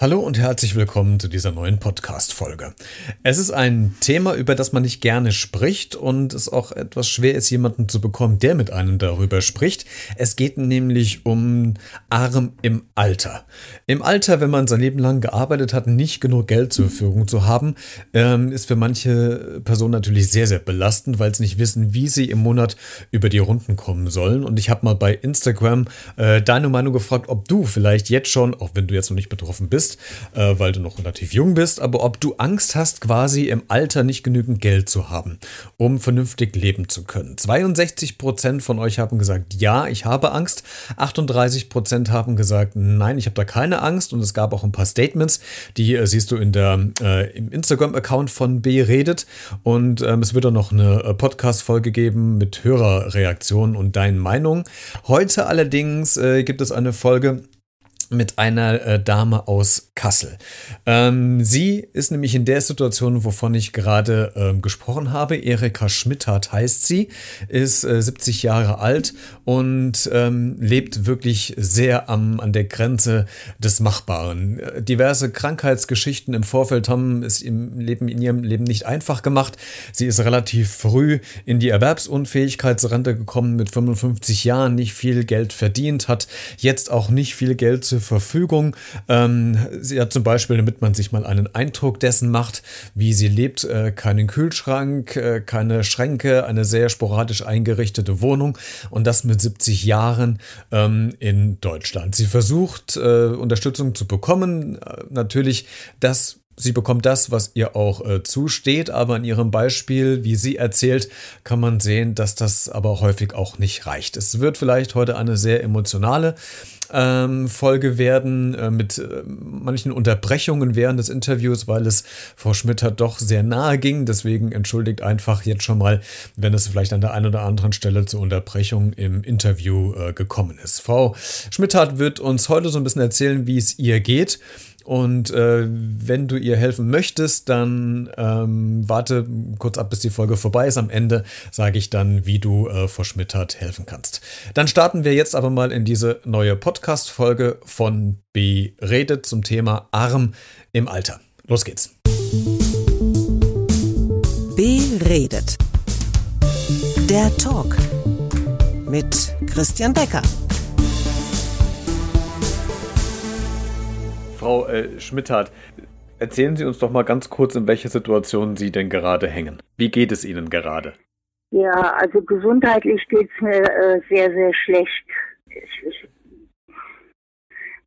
Hallo und herzlich willkommen zu dieser neuen Podcast-Folge. Es ist ein Thema, über das man nicht gerne spricht und es auch etwas schwer ist, jemanden zu bekommen, der mit einem darüber spricht. Es geht nämlich um Arm im Alter. Im Alter, wenn man sein Leben lang gearbeitet hat, nicht genug Geld zur Verfügung zu haben, ähm, ist für manche Personen natürlich sehr, sehr belastend, weil sie nicht wissen, wie sie im Monat über die Runden kommen sollen. Und ich habe mal bei Instagram äh, deine Meinung gefragt, ob du vielleicht jetzt schon, auch wenn du jetzt noch nicht betroffen bist, bist, äh, weil du noch relativ jung bist, aber ob du Angst hast, quasi im Alter nicht genügend Geld zu haben, um vernünftig leben zu können. 62 Prozent von euch haben gesagt, ja, ich habe Angst. 38 Prozent haben gesagt, nein, ich habe da keine Angst. Und es gab auch ein paar Statements, die äh, siehst du in der, äh, im Instagram-Account von B redet. Und ähm, es wird auch noch eine äh, Podcast-Folge geben mit Hörerreaktionen und deinen Meinungen. Heute allerdings äh, gibt es eine Folge, mit einer äh, Dame aus Kassel. Ähm, sie ist nämlich in der Situation, wovon ich gerade ähm, gesprochen habe. Erika Schmidthardt heißt sie, ist äh, 70 Jahre alt und ähm, lebt wirklich sehr am, an der Grenze des Machbaren. Äh, diverse Krankheitsgeschichten im Vorfeld haben es im Leben, in ihrem Leben nicht einfach gemacht. Sie ist relativ früh in die Erwerbsunfähigkeitsrente gekommen, mit 55 Jahren nicht viel Geld verdient, hat jetzt auch nicht viel Geld zur Verfügung. Ähm, sie hat zum Beispiel, damit man sich mal einen Eindruck dessen macht, wie sie lebt, äh, keinen Kühlschrank, äh, keine Schränke, eine sehr sporadisch eingerichtete Wohnung und das mit 70 Jahren ähm, in Deutschland. Sie versucht, äh, Unterstützung zu bekommen. Äh, natürlich das Sie bekommt das, was ihr auch äh, zusteht, aber in ihrem Beispiel, wie sie erzählt, kann man sehen, dass das aber häufig auch nicht reicht. Es wird vielleicht heute eine sehr emotionale ähm, Folge werden äh, mit äh, manchen Unterbrechungen während des Interviews, weil es Frau Schmitter doch sehr nahe ging. Deswegen entschuldigt einfach jetzt schon mal, wenn es vielleicht an der einen oder anderen Stelle zur Unterbrechung im Interview äh, gekommen ist. Frau Schmittert wird uns heute so ein bisschen erzählen, wie es ihr geht. Und äh, wenn du ihr helfen möchtest, dann ähm, warte kurz ab, bis die Folge vorbei ist. Am Ende sage ich dann, wie du äh, Frau Schmittert helfen kannst. Dann starten wir jetzt aber mal in diese neue Podcast-Folge von B redet zum Thema Arm im Alter. Los geht's. B redet. Der Talk mit Christian Becker. Frau äh, Schmitthardt, erzählen Sie uns doch mal ganz kurz, in welcher Situation Sie denn gerade hängen. Wie geht es Ihnen gerade? Ja, also gesundheitlich geht es mir äh, sehr, sehr schlecht.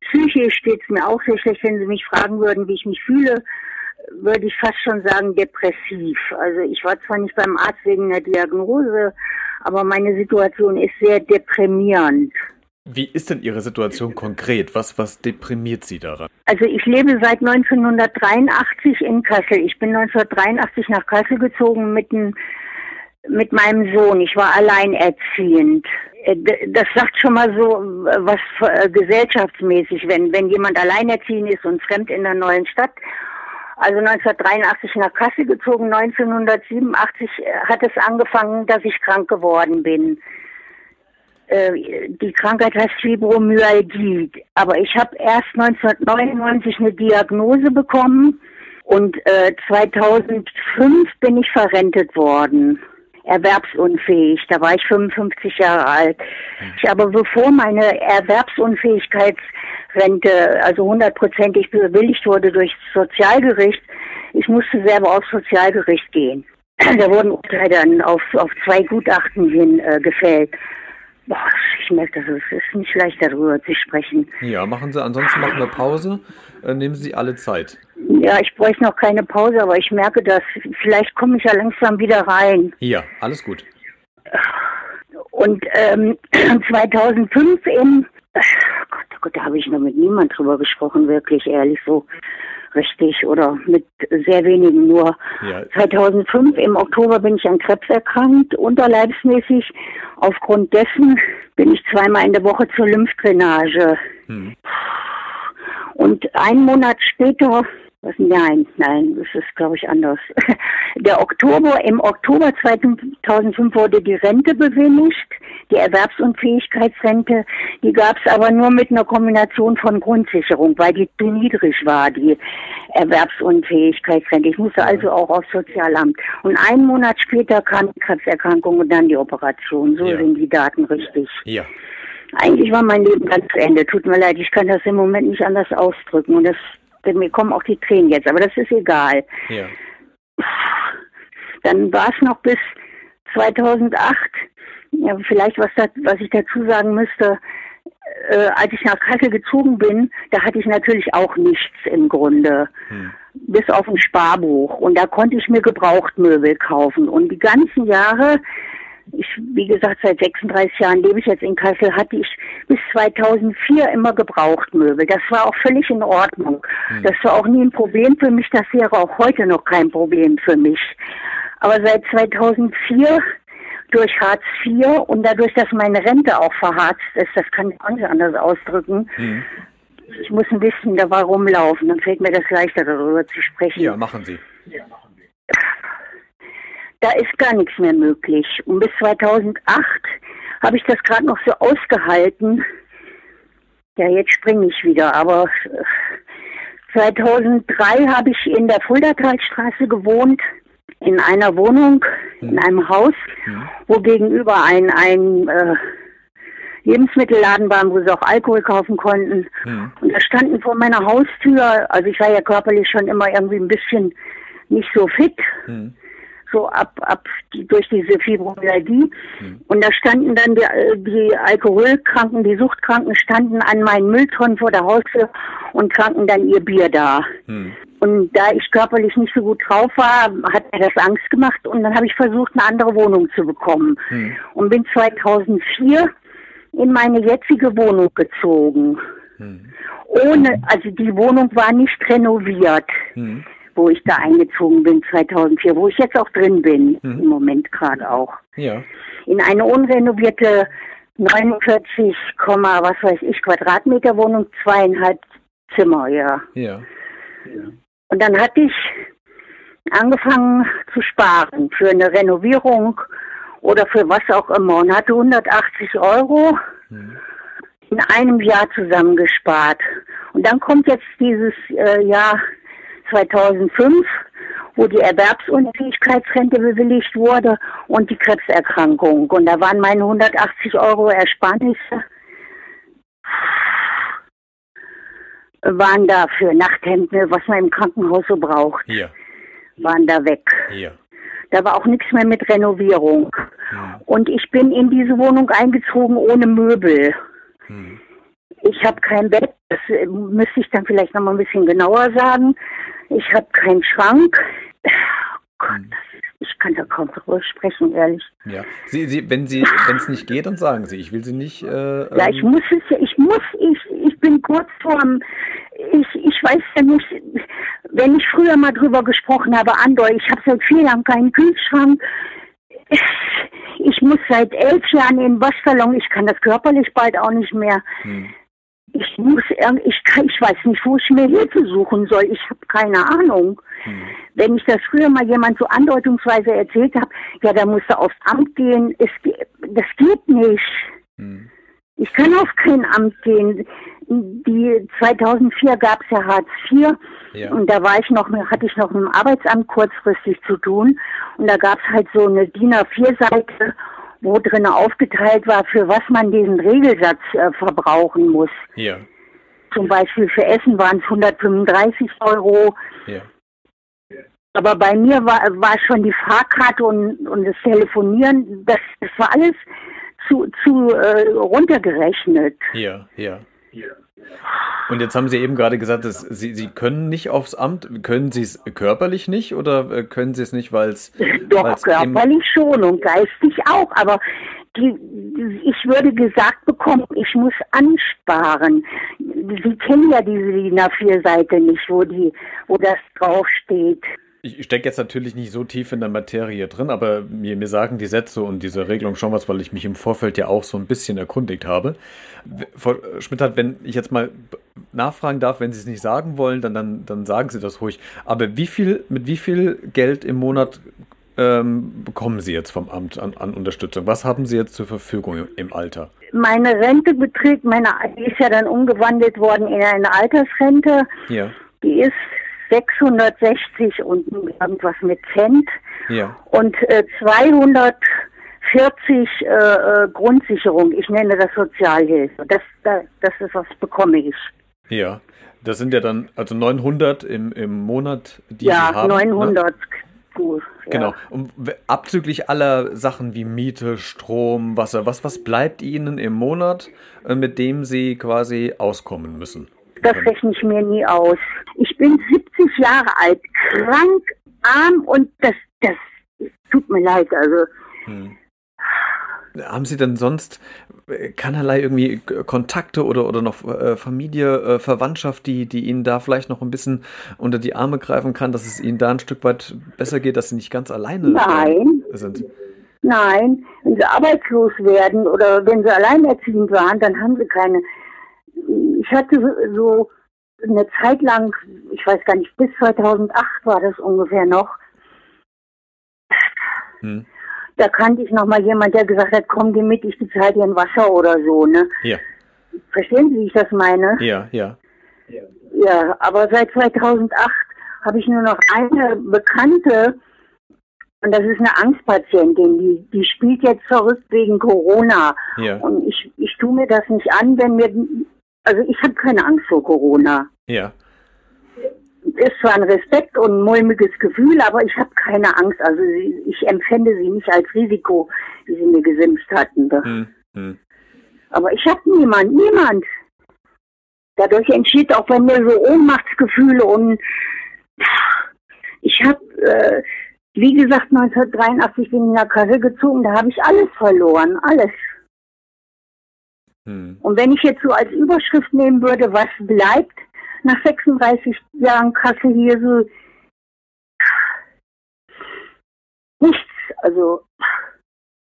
Psychisch geht es mir auch sehr schlecht. Wenn Sie mich fragen würden, wie ich mich fühle, würde ich fast schon sagen depressiv. Also ich war zwar nicht beim Arzt wegen einer Diagnose, aber meine Situation ist sehr deprimierend. Wie ist denn Ihre Situation konkret? Was, was deprimiert Sie daran? Also ich lebe seit 1983 in Kassel. Ich bin 1983 nach Kassel gezogen mit, ein, mit meinem Sohn. Ich war alleinerziehend. Äh, das sagt schon mal so was äh, gesellschaftsmäßig, wenn, wenn jemand alleinerziehend ist und fremd in einer neuen Stadt. Also 1983 nach Kassel gezogen, 1987 äh, hat es angefangen, dass ich krank geworden bin. Äh, die Krankheit heißt Fibromyalgie. Aber ich habe erst 1999 eine Diagnose bekommen und äh, 2005 bin ich verrentet worden. Erwerbsunfähig, da war ich 55 Jahre alt. Ich aber bevor meine Erwerbsunfähigkeitsrente, also hundertprozentig bewilligt wurde durch das Sozialgericht, ich musste selber aufs Sozialgericht gehen. Da wurden Urteile dann auf, auf zwei Gutachten hin äh, gefällt. Boah, ich merke, das es ist nicht leicht darüber zu sprechen. Ja, machen Sie, ansonsten machen wir Pause. Äh, nehmen Sie alle Zeit. Ja, ich bräuchte noch keine Pause, aber ich merke das. Vielleicht komme ich ja langsam wieder rein. Ja, alles gut. Und ähm, 2005 im, oh Gott, oh Gott, da habe ich noch mit niemand drüber gesprochen, wirklich ehrlich so richtig oder mit sehr wenigen nur. Ja. 2005 im Oktober bin ich an Krebs erkrankt, unterleibsmäßig. Aufgrund dessen bin ich zweimal in der Woche zur Lymphdrainage. Hm. Und einen Monat später Was, nein, nein, das ist, glaube ich, anders. Der Oktober, im Oktober 2005 wurde die Rente bewilligt, die Erwerbsunfähigkeitsrente. Die gab es aber nur mit einer Kombination von Grundsicherung, weil die zu niedrig war, die Erwerbsunfähigkeitsrente. Ich musste also auch aufs Sozialamt. Und einen Monat später kam die Krebserkrankung und dann die Operation. So Ja. sind die Daten richtig. Ja. Eigentlich war mein Leben ganz zu Ende. Tut mir leid, ich kann das im Moment nicht anders ausdrücken. Und das, mir kommen auch die Tränen jetzt, aber das ist egal. Ja. Dann war es noch bis 2008. Ja, vielleicht was, da, was ich dazu sagen müsste. Äh, als ich nach Kassel gezogen bin, da hatte ich natürlich auch nichts im Grunde. Bis auf ein Sparbuch. Und da konnte ich mir Gebrauchtmöbel kaufen. Und die ganzen Jahre, ich, wie gesagt, seit 36 Jahren lebe ich jetzt in Kassel, hatte ich bis 2004 immer Gebrauchtmöbel. Das war auch völlig in Ordnung. Das war auch nie ein Problem für mich. Das wäre auch heute noch kein Problem für mich. Aber seit 2004 durch Hartz IV und dadurch, dass meine Rente auch verharzt ist, das kann ich auch nicht anders ausdrücken. Ich muss ein bisschen dabei rumlaufen, dann fällt mir das leichter, darüber zu sprechen. Ja, machen Sie. Da ist gar nichts mehr möglich. Und bis 2008 habe ich das gerade noch so ausgehalten. Ja, jetzt springe ich wieder, aber äh, 2003 habe ich in der Fuldatalstraße gewohnt, in einer Wohnung, in einem Haus, wo gegenüber ein, ein äh, Lebensmittelladen war, wo sie auch Alkohol kaufen konnten. Und da standen vor meiner Haustür, also ich war ja körperlich schon immer irgendwie ein bisschen nicht so fit, so ab, ab die, durch diese Fibromyalgie. Und da standen dann die, die Alkoholkranken, die Suchtkranken standen an meinen Mülltonnen vor der Haustür und tranken dann ihr Bier da. Und da ich körperlich nicht so gut drauf war, hat mir das Angst gemacht und dann habe ich versucht, eine andere Wohnung zu bekommen. Und bin 2004 in meine jetzige Wohnung gezogen. Ohne, also die Wohnung war nicht renoviert, wo ich da eingezogen bin 2004, wo ich jetzt auch drin bin, im Moment gerade auch. Ja. In eine unrenovierte 49, was weiß ich, Quadratmeter Wohnung, zweieinhalb Zimmer, ja. Ja. Und dann hatte ich angefangen zu sparen für eine Renovierung oder für was auch immer und hatte 180 Euro in einem Jahr zusammengespart. Und dann kommt jetzt dieses äh, Jahr 2005, wo die Erwerbsunfähigkeitsrente bewilligt wurde und die Krebserkrankung. Und da waren meine 180 Euro Ersparnisse waren da für Nachthemden, was man im Krankenhaus so braucht, Ja. waren da weg. Ja. Da war auch nichts mehr mit Renovierung. Und ich bin in diese Wohnung eingezogen ohne Möbel. Ich habe kein Bett, das äh, müsste ich dann vielleicht noch mal ein bisschen genauer sagen. Ich habe keinen Schrank. Oh ist, ich kann da kaum drüber sprechen, ehrlich. Ja. Sie, Sie, wenn Sie, wenn es nicht geht, dann sagen Sie. Ich will Sie nicht. Äh, Ja, ich ähm, muss es ja, ich muss, ich, ich bin kurz vorm, ich, ich weiß ja nicht, wenn ich früher mal drüber gesprochen habe, Andor, ich habe seit vier Jahren keinen Kühlschrank. Ich muss seit elf Jahren in den Waschsalon, ich kann das körperlich bald auch nicht mehr. Ich muss, ich, kann, ich weiß nicht, wo ich mir Hilfe suchen soll. Ich habe keine Ahnung. Wenn ich das früher mal jemand so andeutungsweise erzählt habe, ja, da musst du aufs Amt gehen. Es, das geht nicht. Ich kann auf kein Amt gehen. Die 2004 gab es ja Hartz IV Ja. und da war ich noch, hatte ich noch mit dem Arbeitsamt kurzfristig zu tun und da gab es halt so eine DIN A4-Seite, wo drin aufgeteilt war, für was man diesen Regelsatz äh, verbrauchen muss. Ja. Zum Beispiel für Essen waren es 135 Euro, Ja. aber bei mir war, war schon die Fahrkarte und, und das Telefonieren, das, das war alles zu, zu äh, runtergerechnet. Ja. Ja. Und jetzt haben Sie eben gerade gesagt, dass Sie, Sie können nicht aufs Amt. Können Sie es körperlich nicht oder äh, können Sie es nicht, weil es. Doch, körperlich schon und geistig auch, aber die, ich würde gesagt bekommen, ich muss ansparen. Sie kennen ja diese DIN A4-Seite nicht, wo die, wo das draufsteht. Ich stecke jetzt natürlich nicht so tief in der Materie drin, aber mir, mir sagen die Sätze und diese Regelung schon was, weil ich mich im Vorfeld ja auch so ein bisschen erkundigt habe. Frau Schmidt hat, wenn ich jetzt mal nachfragen darf, wenn Sie es nicht sagen wollen, dann, dann, dann sagen Sie das ruhig. Aber wie viel, mit wie viel Geld im Monat ähm, bekommen Sie jetzt vom Amt an, an, Unterstützung? Was haben Sie jetzt zur Verfügung im, im Alter? Meine Rente beträgt, meine, die ist ja dann umgewandelt worden in eine Altersrente. Ja. Die ist 660 und irgendwas mit Cent. Ja. Und äh, 240 äh, äh, Grundsicherung. Ich nenne das Sozialhilfe. Das, das, das ist was bekomme ich. Ja. Das sind ja dann also 900 im, im Monat, die ja, Sie haben. 900. Ne? Gut, ja. Genau. Und abzüglich aller Sachen wie Miete, Strom, Wasser, was, was bleibt Ihnen im Monat, äh, mit dem Sie quasi auskommen müssen? Das rechne ich mir nie aus. Ich bin 70 Jahre alt, krank, arm und das, das tut mir leid. Also. Hm. Haben Sie denn sonst äh, keinerlei irgendwie Kontakte oder, oder noch äh, Familie, äh, Verwandtschaft, die, die Ihnen da vielleicht noch ein bisschen unter die Arme greifen kann, dass es Ihnen da ein Stück weit besser geht, dass Sie nicht ganz alleine Nein. sind? Nein, wenn Sie arbeitslos werden oder wenn Sie alleinerziehend waren, dann haben Sie keine ich hatte so eine Zeit lang, ich weiß gar nicht, bis 2008 war das ungefähr noch. Hm. Da kannte ich noch mal jemand, der gesagt hat, komm, geh mit, ich bezahle dir ein Wasser oder so, ne? Ja. Verstehen Sie, wie ich das meine? Ja, ja. Ja, aber seit 2008 habe ich nur noch eine Bekannte, und das ist eine Angstpatientin, die, die spielt jetzt verrückt wegen Corona. Ja. Und ich, ich tue mir das nicht an, wenn mir also ich habe keine Angst vor Corona. Ja. Ist zwar ein Respekt und ein mulmiges Gefühl, aber ich habe keine Angst. Also ich empfände sie nicht als Risiko, wie sie mir gesimpft hatten. Hm, hm. Aber ich habe niemand, niemand. Dadurch entsteht auch bei mir so Ohnmachtsgefühle und ich habe, äh, wie gesagt, 1983 bin ich in der Kasse gezogen, da habe ich alles verloren, alles. Hm. Und wenn ich jetzt so als Überschrift nehmen würde, was bleibt nach 36 Jahren Kasse hier so nichts. Also.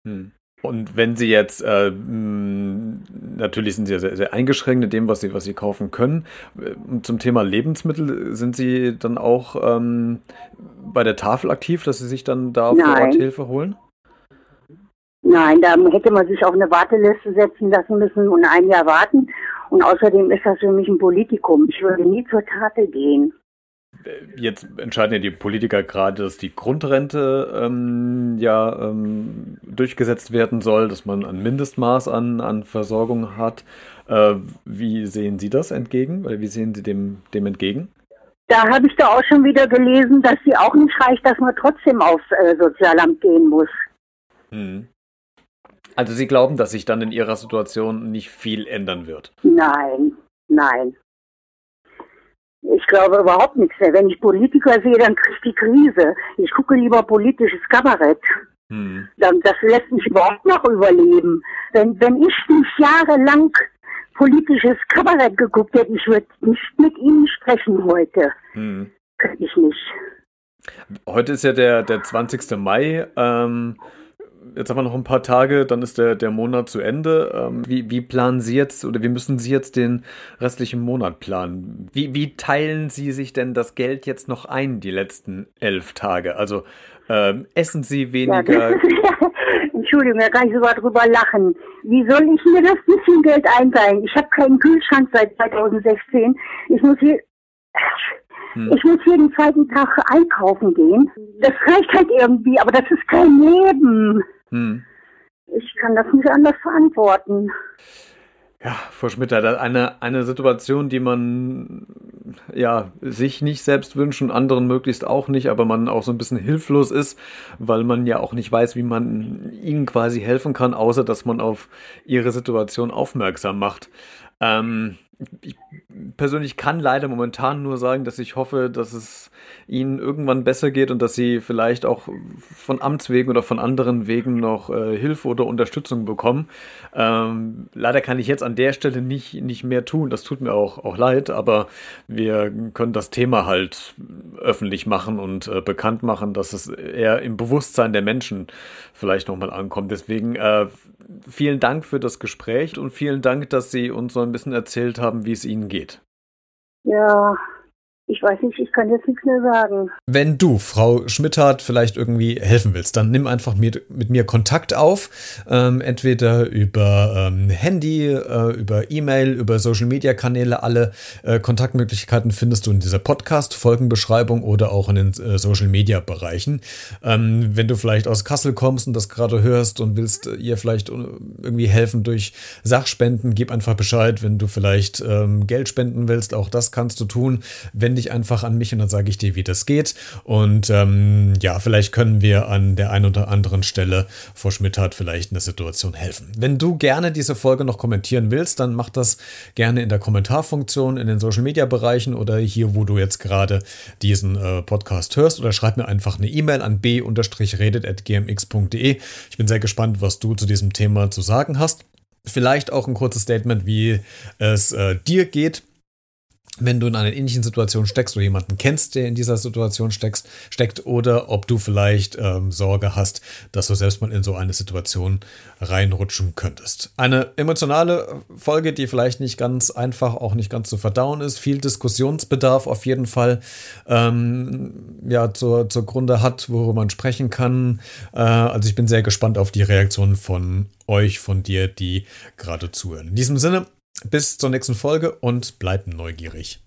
Hm. Und wenn Sie jetzt, äh, natürlich sind Sie sehr, sehr eingeschränkt in dem, was Sie, was Sie kaufen können. Zum Thema Lebensmittel sind Sie dann auch ähm, bei der Tafel aktiv, dass Sie sich dann da Nein. vor Ort Hilfe holen? Nein, da hätte man sich auf eine Warteliste setzen lassen müssen und ein Jahr warten. Und außerdem ist das für mich ein Politikum. Ich würde nie zur Tafel gehen. Jetzt entscheiden ja die Politiker gerade, dass die Grundrente ähm, ja ähm, durchgesetzt werden soll, dass man ein Mindestmaß an, an Versorgung hat. Äh, wie sehen Sie das entgegen? Oder wie sehen Sie dem, dem entgegen? Da habe ich da auch schon wieder gelesen, dass sie auch nicht reicht, dass man trotzdem aufs äh, Sozialamt gehen muss. Hm. Also Sie glauben, dass sich dann in Ihrer Situation nicht viel ändern wird? Nein, nein. Ich glaube überhaupt nichts mehr. Wenn ich Politiker sehe, dann kriege ich die Krise. Ich gucke lieber politisches Kabarett. Hm. Dann, das lässt mich überhaupt noch überleben. Wenn, wenn ich nicht jahrelang politisches Kabarett geguckt hätte, ich würde nicht mit Ihnen sprechen heute. Hm. Könnte ich nicht. Heute ist ja der, der 20. Mai. Ähm, jetzt haben wir noch ein paar Tage, dann ist der, der Monat zu Ende. Ähm, wie, wie planen Sie jetzt oder wie müssen Sie jetzt den restlichen Monat planen? Wie, wie teilen Sie sich denn das Geld jetzt noch ein, die letzten elf Tage? Also ähm, essen Sie weniger? Entschuldigung, da kann ich sogar drüber lachen. Wie soll ich mir das bisschen Geld einteilen? Ich habe keinen Kühlschrank seit 2016. Ich muss hier, hm. Ich muss jeden zweiten Tag einkaufen gehen. Das reicht halt irgendwie, aber das ist kein Leben. Hm. Ich kann das nicht anders verantworten. Ja, Frau Schmitter, eine, eine Situation, die man ja sich nicht selbst wünscht und anderen möglichst auch nicht, aber man auch so ein bisschen hilflos ist, weil man ja auch nicht weiß, wie man ihnen quasi helfen kann, außer dass man auf ihre Situation aufmerksam macht. Ähm, ich persönlich kann leider momentan nur sagen, dass ich hoffe, dass es ihnen irgendwann besser geht und dass sie vielleicht auch von Amtswegen oder von anderen Wegen noch äh, Hilfe oder Unterstützung bekommen. Ähm, leider kann ich jetzt an der Stelle nicht, nicht mehr tun. Das tut mir auch, auch leid, aber wir können das Thema halt öffentlich machen und äh, bekannt machen, dass es eher im Bewusstsein der Menschen vielleicht nochmal ankommt. Deswegen äh, vielen Dank für das Gespräch und vielen Dank, dass Sie uns so ein bisschen erzählt haben, wie es Ihnen geht. Ja, ich weiß nicht, ich kann jetzt nichts mehr sagen. Wenn du, Frau Schmidthardt, vielleicht irgendwie helfen willst, dann nimm einfach mit, mit mir Kontakt auf. Ähm, entweder über ähm, Handy, äh, über E-Mail, über Social-Media-Kanäle. Alle äh, Kontaktmöglichkeiten findest du in dieser Podcast-Folgenbeschreibung oder auch in den äh, Social-Media-Bereichen. Ähm, wenn du vielleicht aus Kassel kommst und das gerade hörst und willst ihr vielleicht irgendwie helfen durch Sachspenden, gib einfach Bescheid. Wenn du vielleicht ähm, Geld spenden willst, auch das kannst du tun. Wenn dich einfach an mich und dann sage ich dir, wie das geht. Und ähm, ja, vielleicht können wir an der einen oder anderen Stelle vor Schmidt hat vielleicht eine Situation helfen. Wenn du gerne diese Folge noch kommentieren willst, dann mach das gerne in der Kommentarfunktion in den Social Media Bereichen oder hier, wo du jetzt gerade diesen äh, Podcast hörst oder schreib mir einfach eine E-Mail an b-redet.gmx.de. Ich bin sehr gespannt, was du zu diesem Thema zu sagen hast. Vielleicht auch ein kurzes Statement, wie es äh, dir geht wenn du in einer ähnlichen Situation steckst oder jemanden kennst, der in dieser Situation steckst, steckt, oder ob du vielleicht ähm, Sorge hast, dass du selbst mal in so eine Situation reinrutschen könntest. Eine emotionale Folge, die vielleicht nicht ganz einfach, auch nicht ganz zu verdauen ist, viel Diskussionsbedarf auf jeden Fall ähm, ja, zur, zur Grunde hat, worüber man sprechen kann. Äh, also ich bin sehr gespannt auf die Reaktion von euch, von dir, die gerade zuhören. In diesem Sinne, bis zur nächsten Folge und bleibt neugierig.